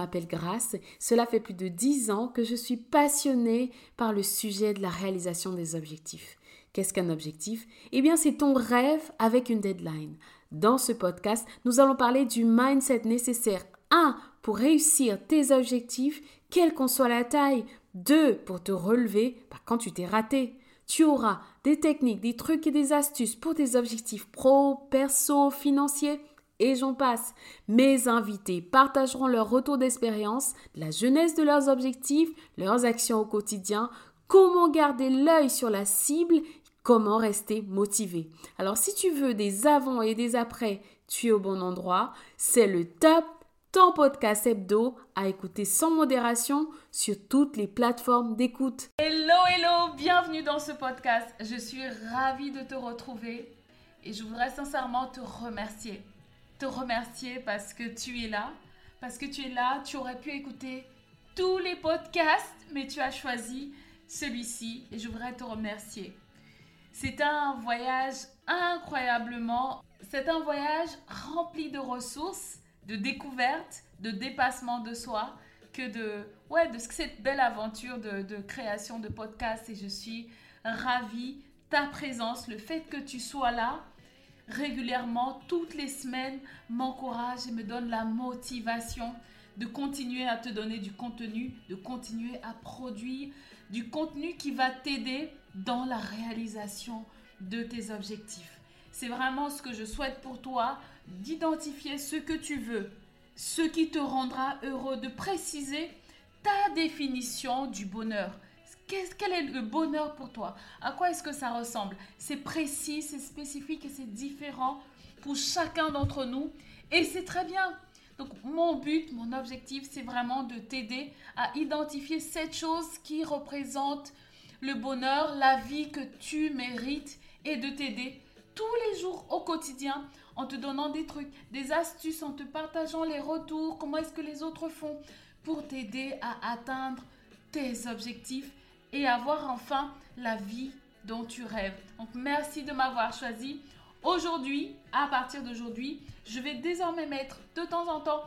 m'appelle Grace. Cela fait plus de 10 ans que je suis passionnée par le sujet de la réalisation des objectifs. Qu'est-ce qu'un objectif? Eh bien, c'est ton rêve avec une deadline. Dans ce podcast, nous allons parler du mindset nécessaire 1 pour réussir tes objectifs, quelle qu'en soit la taille. 2 pour te relever bah, quand tu t'es raté. Tu auras des techniques, des trucs et des astuces pour tes objectifs pro, perso, financiers et j'en passe. Mes invités partageront leur retour d'expérience, la jeunesse de leurs objectifs, leurs actions au quotidien, comment garder l'œil sur la cible, comment rester motivé. Alors si tu veux des avant et des après, tu es au bon endroit. C'est le top ton podcast hebdo à écouter sans modération sur toutes les plateformes d'écoute. Hello, hello, bienvenue dans ce podcast. Je suis ravie de te retrouver et je voudrais sincèrement te remercier. Te remercier parce que tu es là, parce que tu es là, tu aurais pu écouter tous les podcasts, mais tu as choisi celui-ci et je voudrais te remercier. C'est un voyage incroyablement, c'est un voyage rempli de ressources de découverte, de dépassement de soi, que de, ouais, de cette belle aventure de, de création de podcast. Et je suis ravie, ta présence, le fait que tu sois là régulièrement, toutes les semaines, m'encourage et me donne la motivation de continuer à te donner du contenu, de continuer à produire du contenu qui va t'aider dans la réalisation de tes objectifs. C'est vraiment ce que je souhaite pour toi, d'identifier ce que tu veux, ce qui te rendra heureux, de préciser ta définition du bonheur. Quel est le bonheur pour toi? À quoi est-ce que ça ressemble? C'est précis, c'est spécifique et c'est différent pour chacun d'entre nous. Et c'est très bien. Donc mon but, mon objectif, c'est vraiment de t'aider à identifier cette chose qui représente le bonheur, la vie que tu mérites et de t'aider tous les jours au quotidien en te donnant des trucs, des astuces, en te partageant les retours, comment est-ce que les autres font pour t'aider à atteindre tes objectifs et avoir enfin la vie dont tu rêves. Donc merci de m'avoir choisi. Aujourd'hui, à partir d'aujourd'hui, je vais désormais mettre de temps en temps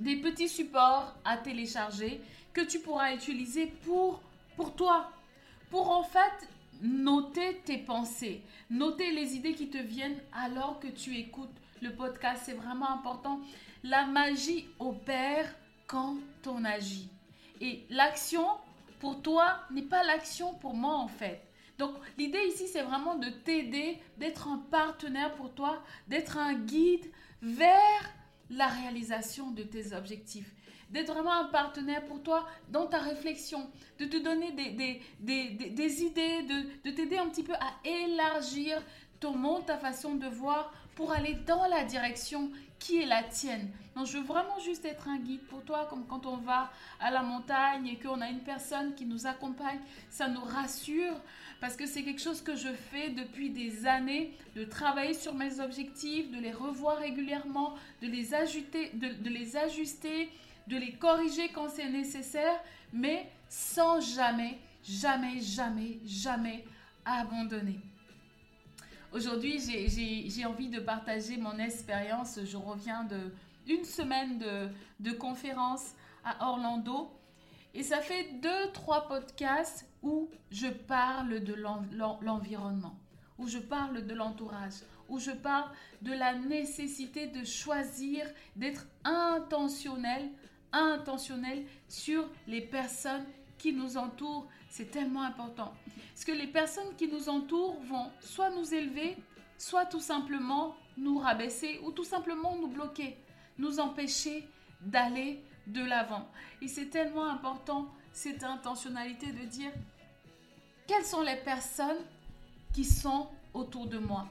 des petits supports à télécharger que tu pourras utiliser pour, pour toi. Pour en fait noter tes pensées, noter les idées qui te viennent alors que tu écoutes le podcast. C'est vraiment important. La magie opère quand on agit. Et l'action, pour toi, n'est pas l'action pour moi en fait. Donc l'idée ici, c'est vraiment de t'aider, d'être un partenaire pour toi, d'être un guide vers la réalisation de tes objectifs d'être vraiment un partenaire pour toi dans ta réflexion, de te donner des, des, idées, de, de t'aider un petit peu à élargir ton monde, ta façon de voir pour aller dans la direction qui est la tienne. Donc, je veux vraiment juste être un guide pour toi, comme quand on va à la montagne et qu'on a une personne qui nous accompagne, ça nous rassure parce que c'est quelque chose que je fais depuis des années, de travailler sur mes objectifs, de les revoir régulièrement, de les ajuster, de les ajuster de les corriger quand c'est nécessaire, mais sans jamais, jamais, jamais, jamais abandonner. Aujourd'hui, j'ai envie de partager mon expérience. Je reviens de une semaine de, de conférence à Orlando. Et ça fait deux, trois podcasts où je parle de l'environnement, où je parle de l'entourage, où je parle de la nécessité de choisir, d'être intentionnel intentionnel sur les personnes qui nous entourent. C'est tellement important. Parce que les personnes qui nous entourent vont soit nous élever, soit tout simplement nous rabaisser ou tout simplement nous bloquer, nous empêcher d'aller de l'avant. Et c'est tellement important, cette intentionnalité de dire quelles sont les personnes qui sont autour de moi?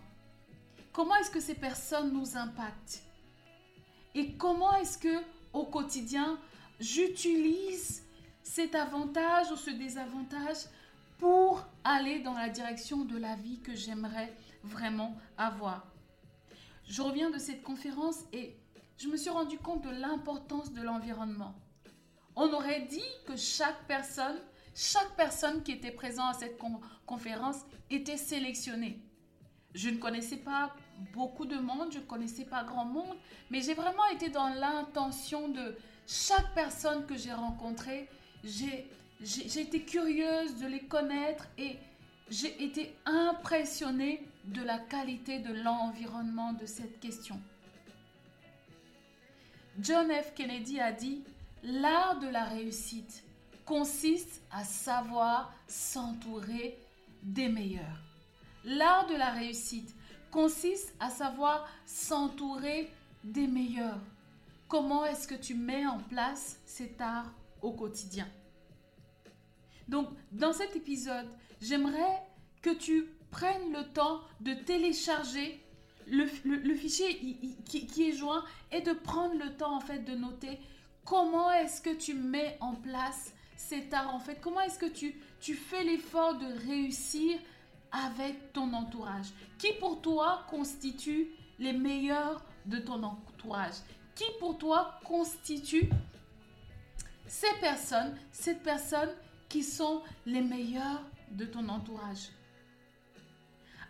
Comment est-ce que ces personnes nous impactent? Et comment est-ce que au quotidien, j'utilise cet avantage ou ce désavantage pour aller dans la direction de la vie que j'aimerais vraiment avoir. Je reviens de cette conférence et je me suis rendu compte de l'importance de l'environnement. On aurait dit que chaque personne, chaque personne qui était présente à cette conférence était sélectionnée. Je ne connaissais pas beaucoup de monde, je ne connaissais pas grand monde, mais j'ai vraiment été dans l'intention de Chaque personne que j'ai rencontrée, j'ai été curieuse de les connaître et j'ai été impressionnée de la qualité de l'environnement de cette question. John F. Kennedy a dit, l'art de la réussite consiste à savoir s'entourer des meilleurs. L'art de la réussite consiste à savoir s'entourer des meilleurs. Comment est-ce que tu mets en place cet art au quotidien. Donc, dans cet épisode, j'aimerais que tu prennes le temps de télécharger le, fichier qui, est joint et de prendre le temps en fait de noter comment est-ce que tu mets en place cet art en fait. Comment est-ce que tu fais l'effort de réussir avec ton entourage? Qui pour toi constitue les meilleurs de ton entourage? Qui pour toi constitue ces personnes, cette personne qui sont les meilleurs de ton entourage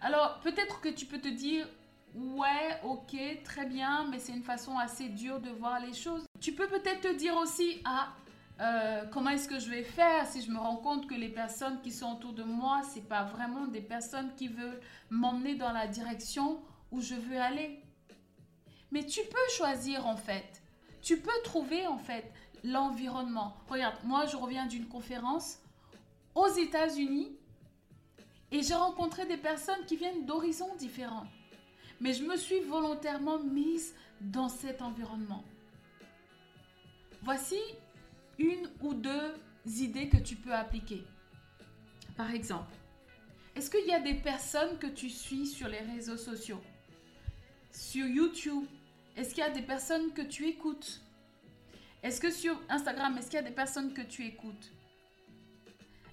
Alors peut-être que tu peux te dire, ouais, ok, très bien, mais c'est une façon assez dure de voir les choses. Tu peux peut-être te dire aussi, ah, euh, comment est-ce que je vais faire si je me rends compte que les personnes qui sont autour de moi, ce c'est pas vraiment des personnes qui veulent m'emmener dans la direction où je veux aller. Mais tu peux choisir en fait. Tu peux trouver en fait l'environnement. Regarde, moi je reviens d'une conférence aux États-Unis et j'ai rencontré des personnes qui viennent d'horizons différents. Mais je me suis volontairement mise dans cet environnement. Voici une ou deux idées que tu peux appliquer. Par exemple, est-ce qu'il y a des personnes que tu suis sur les réseaux sociaux? Sur YouTube, est-ce qu'il y a des personnes que tu écoutes? Est-ce que sur Instagram, est-ce qu'il y a des personnes que tu écoutes?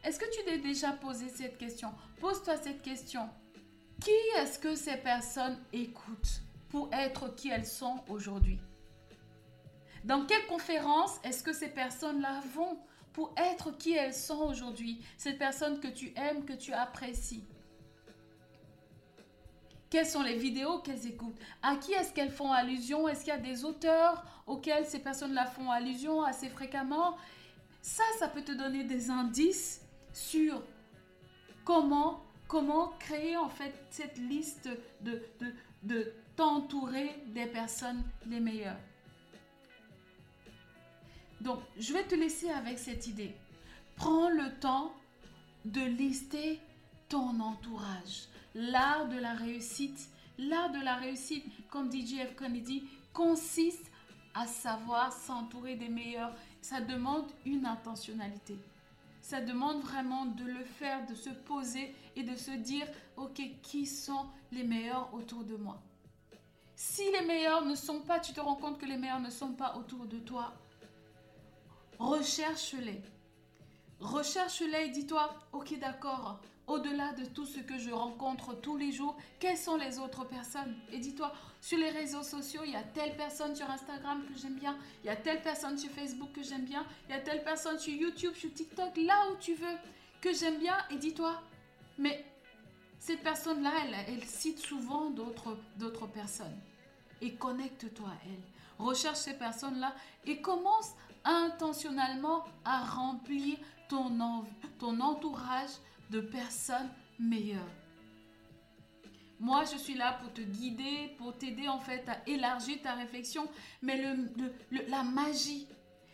Est-ce que tu t'es déjà posé cette question? Pose-toi cette question. Qui est-ce que ces personnes écoutent pour être qui elles sont aujourd'hui? Dans quelle conférence est-ce que ces personnes-là vont pour être qui elles sont aujourd'hui? Ces personnes que tu aimes, que tu apprécies. Quelles sont les vidéos qu'elles écoutent? À qui est-ce qu'elles font allusion? Est-ce qu'il y a des auteurs auxquels ces personnes-là font allusion assez fréquemment? Ça, ça peut te donner des indices sur comment, comment créer en fait cette liste de, de, de t'entourer des personnes les meilleures. Donc, je vais te laisser avec cette idée. Prends le temps de lister ton entourage. L'art de la réussite, l'art de la réussite, comme dit JF Kennedy, consiste à savoir s'entourer des meilleurs. Ça demande une intentionnalité. Ça demande vraiment de le faire, de se poser et de se dire, OK, qui sont les meilleurs autour de moi? Si les meilleurs ne sont pas, tu te rends compte que les meilleurs ne sont pas autour de toi, recherche-les. Recherche-les et dis-toi, ok d'accord, au-delà de tout ce que je rencontre tous les jours, quelles sont les autres personnes? Et dis-toi, sur les réseaux sociaux, il y a telle personne sur Instagram que j'aime bien, il y a telle personne sur Facebook que j'aime bien, il y a telle personne sur YouTube, sur TikTok, là où tu veux, que j'aime bien. Et dis-toi, mais cette personne-là, elle, cite souvent d'autres personnes. Et connecte-toi à elle. Recherche ces personnes-là et commence intentionnellement à remplir ton, ton entourage de personnes meilleures. Moi, je suis là pour te guider, pour t'aider en fait à élargir ta réflexion. Mais le, la magie,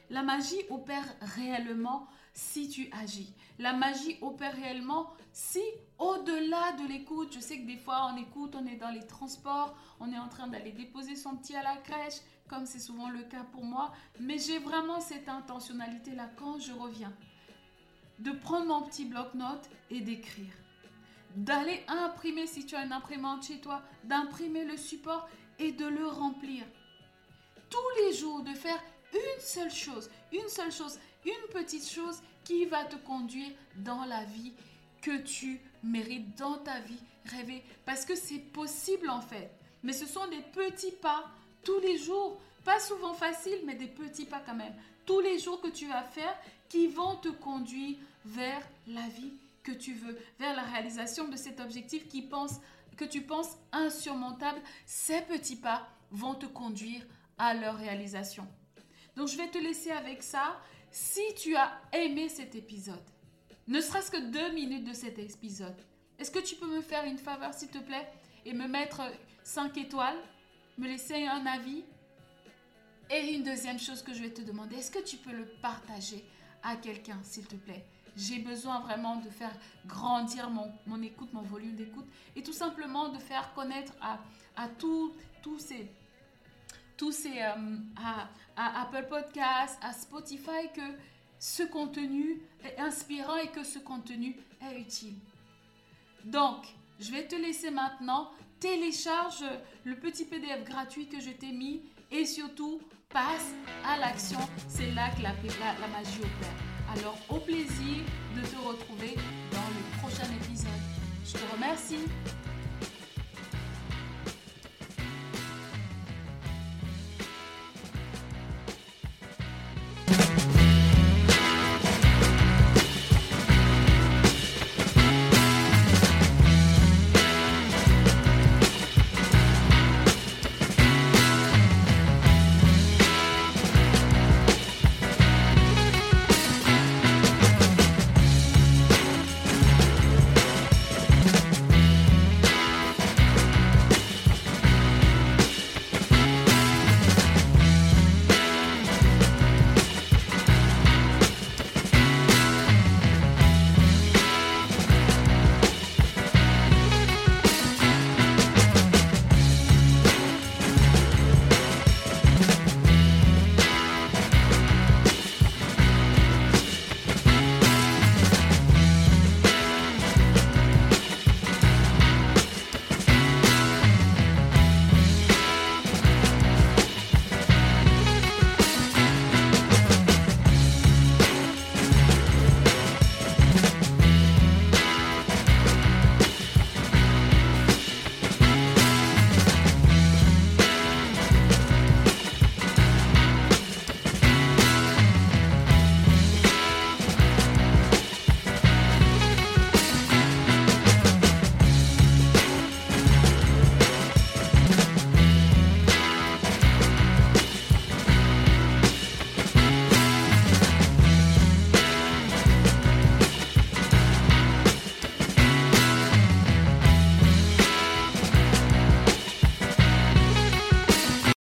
la magie opère réellement si tu agis. La magie opère réellement si au-delà de l'écoute, je sais que des fois on écoute, on est dans les transports, on est en train d'aller déposer son petit à la crèche, comme c'est souvent le cas pour moi, mais j'ai vraiment cette intentionnalité-là quand je reviens, de prendre mon petit bloc-notes et d'écrire. D'aller imprimer, si tu as une imprimante chez toi, d'imprimer le support et de le remplir. Tous les jours, de faire une seule chose, une seule chose, une petite chose qui va te conduire dans la vie que tu mérites, dans ta vie rêvée. Parce que c'est possible en fait. Mais ce sont des petits pas tous les jours, pas souvent facile, mais des petits pas quand même, tous les jours que tu vas faire qui vont te conduire vers la vie que tu veux, vers la réalisation de cet objectif qui que tu penses insurmontable. Ces petits pas vont te conduire à leur réalisation. Donc je vais te laisser avec ça. Si tu as aimé cet épisode, ne serait-ce que deux minutes de cet épisode, est-ce que tu peux me faire une faveur s'il te plaît et me mettre 5 étoiles, me laisser un avis? Et une deuxième chose que je vais te demander, est-ce que tu peux le partager à quelqu'un s'il te plaît j'ai besoin vraiment de faire grandir mon, mon écoute, mon volume d'écoute et tout simplement de faire connaître à, à tous ces tous ces euh, à, à, Apple Podcasts, à Spotify que ce contenu est inspirant et que ce contenu est utile. Donc, je vais te laisser maintenant. Télécharge le petit PDF gratuit que je t'ai mis et surtout passe à l'action. C'est là que la, la, magie opère. Alors au plaisir de te retrouver dans le prochain épisode. Je te remercie.